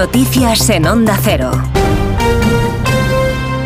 Noticias en Onda Cero.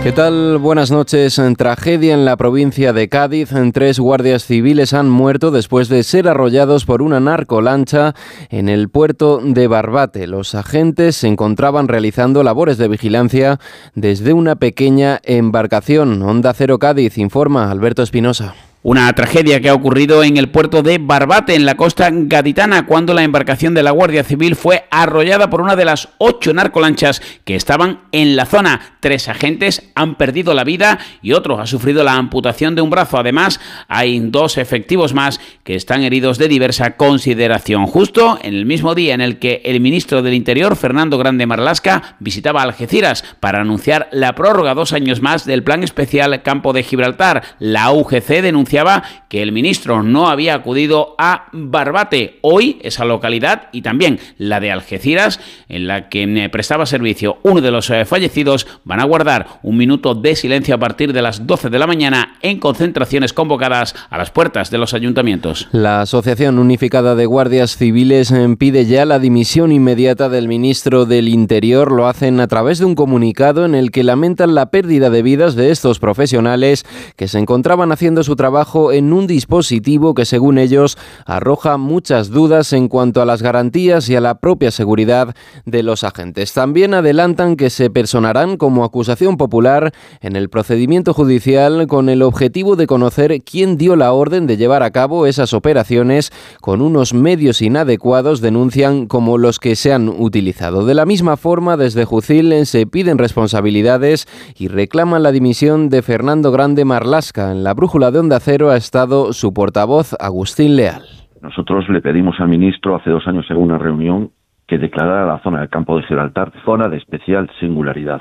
¿Qué tal? Buenas noches. En tragedia en la provincia de Cádiz, tres guardias civiles han muerto después de ser arrollados por una narcolancha en el puerto de Barbate. Los agentes se encontraban realizando labores de vigilancia desde una pequeña embarcación. Onda Cero Cádiz informa Alberto Espinosa. Una tragedia que ha ocurrido en el puerto de Barbate, en la costa gaditana, cuando la embarcación de la Guardia Civil fue arrollada por una de las ocho narcolanchas que estaban en la zona. Tres agentes han perdido la vida y otro ha sufrido la amputación de un brazo. Además, hay dos efectivos más que están heridos de diversa consideración. Justo en el mismo día en el que el ministro del Interior, Fernando Grande Marlasca, visitaba Algeciras para anunciar la prórroga dos años más del Plan Especial Campo de Gibraltar. La UGC denunció que el ministro no había acudido a Barbate. Hoy esa localidad y también la de Algeciras, en la que prestaba servicio uno de los eh, fallecidos, van a guardar un minuto de silencio a partir de las 12 de la mañana en concentraciones convocadas a las puertas de los ayuntamientos. La Asociación Unificada de Guardias Civiles eh, pide ya la dimisión inmediata del ministro del Interior. Lo hacen a través de un comunicado en el que lamentan la pérdida de vidas de estos profesionales que se encontraban haciendo su trabajo en un dispositivo que, según ellos, arroja muchas dudas en cuanto a las garantías y a la propia seguridad de los agentes. También adelantan que se personarán como acusación popular en el procedimiento judicial con el objetivo de conocer quién dio la orden de llevar a cabo esas operaciones con unos medios inadecuados, denuncian como los que se han utilizado. De la misma forma, desde Jucil se piden responsabilidades y reclaman la dimisión de Fernando Grande Marlasca. En la brújula de Onda ha estado su portavoz Agustín Leal. Nosotros le pedimos al ministro hace dos años en una reunión que declarara la zona del campo de Gibraltar zona de especial singularidad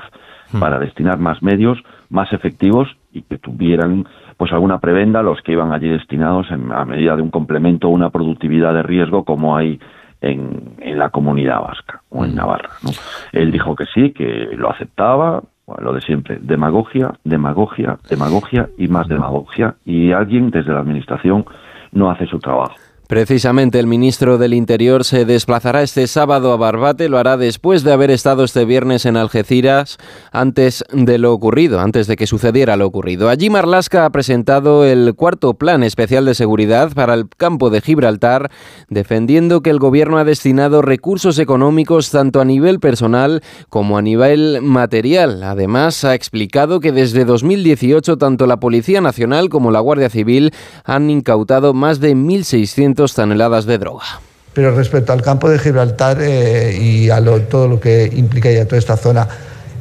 hmm. para destinar más medios, más efectivos y que tuvieran pues alguna prebenda los que iban allí destinados en, a medida de un complemento o una productividad de riesgo como hay en, en la comunidad vasca o en hmm. Navarra. ¿no? Él dijo que sí, que lo aceptaba, lo de siempre, demagogia, demagogia, demagogia y más demagogia. Y alguien desde la Administración no hace su trabajo. Precisamente el ministro del Interior se desplazará este sábado a Barbate, lo hará después de haber estado este viernes en Algeciras antes de lo ocurrido, antes de que sucediera lo ocurrido. Allí Marlasca ha presentado el cuarto plan especial de seguridad para el campo de Gibraltar, defendiendo que el gobierno ha destinado recursos económicos tanto a nivel personal como a nivel material. Además, ha explicado que desde 2018 tanto la Policía Nacional como la Guardia Civil han incautado más de 1.600 toneladas de droga. Pero respecto al campo de Gibraltar eh, y a todo lo que implica ya toda esta zona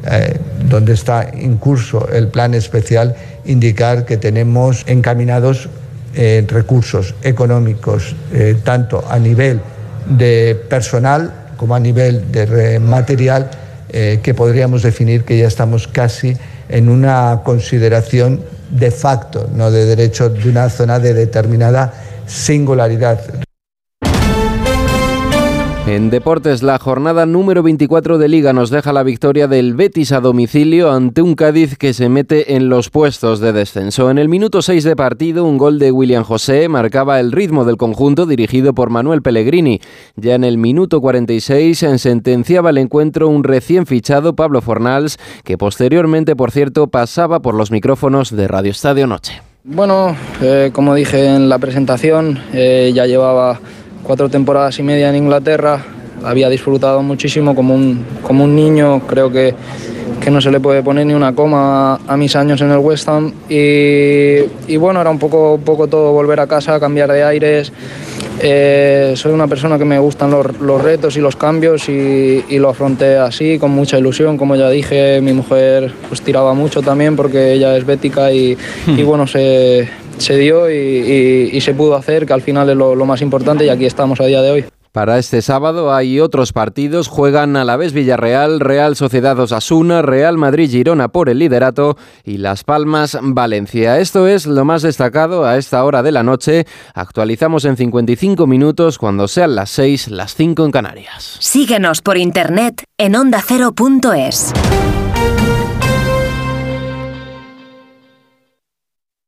eh, donde está en curso el plan especial, indicar que tenemos encaminados eh, recursos económicos, tanto a nivel de personal como a nivel de material, que podríamos definir que ya estamos casi en una consideración de facto, no de derecho, de una zona de determinada singularidad. En deportes, la jornada número 24 de Liga nos deja la victoria del Betis a domicilio ante un Cádiz que se mete en los puestos de descenso. En el minuto 6 de partido, un gol de William José marcaba el ritmo del conjunto dirigido por Manuel Pellegrini. Ya en el minuto 46 sentenciaba el encuentro un recién fichado Pablo Fornals, que posteriormente, por cierto, pasaba por los micrófonos de Radio Estadio Noche. Bueno, eh, como dije en la presentación, eh, ya llevaba cuatro temporadas y media en Inglaterra, había disfrutado muchísimo como un, como un niño, creo que, que no se le puede poner ni una coma a, mis años en el West Ham y, y, bueno, era un poco, poco todo volver a casa, cambiar de aires. Eh, soy una persona que me gustan los, los retos y los cambios y, y, lo afronté así, con mucha ilusión. Como ya dije, mi mujer pues tiraba mucho también porque ella es bética y, y bueno, se, se dio y, y, se pudo hacer, que al final es lo, lo más importante y aquí estamos a día de hoy. Para este sábado hay otros partidos. Juegan a la vez Villarreal, Real Sociedad Osasuna, Real Madrid Girona por el liderato y Las Palmas Valencia. Esto es lo más destacado a esta hora de la noche. Actualizamos en 55 minutos cuando sean las 6, las 5 en Canarias. Síguenos por internet en ondacero.es.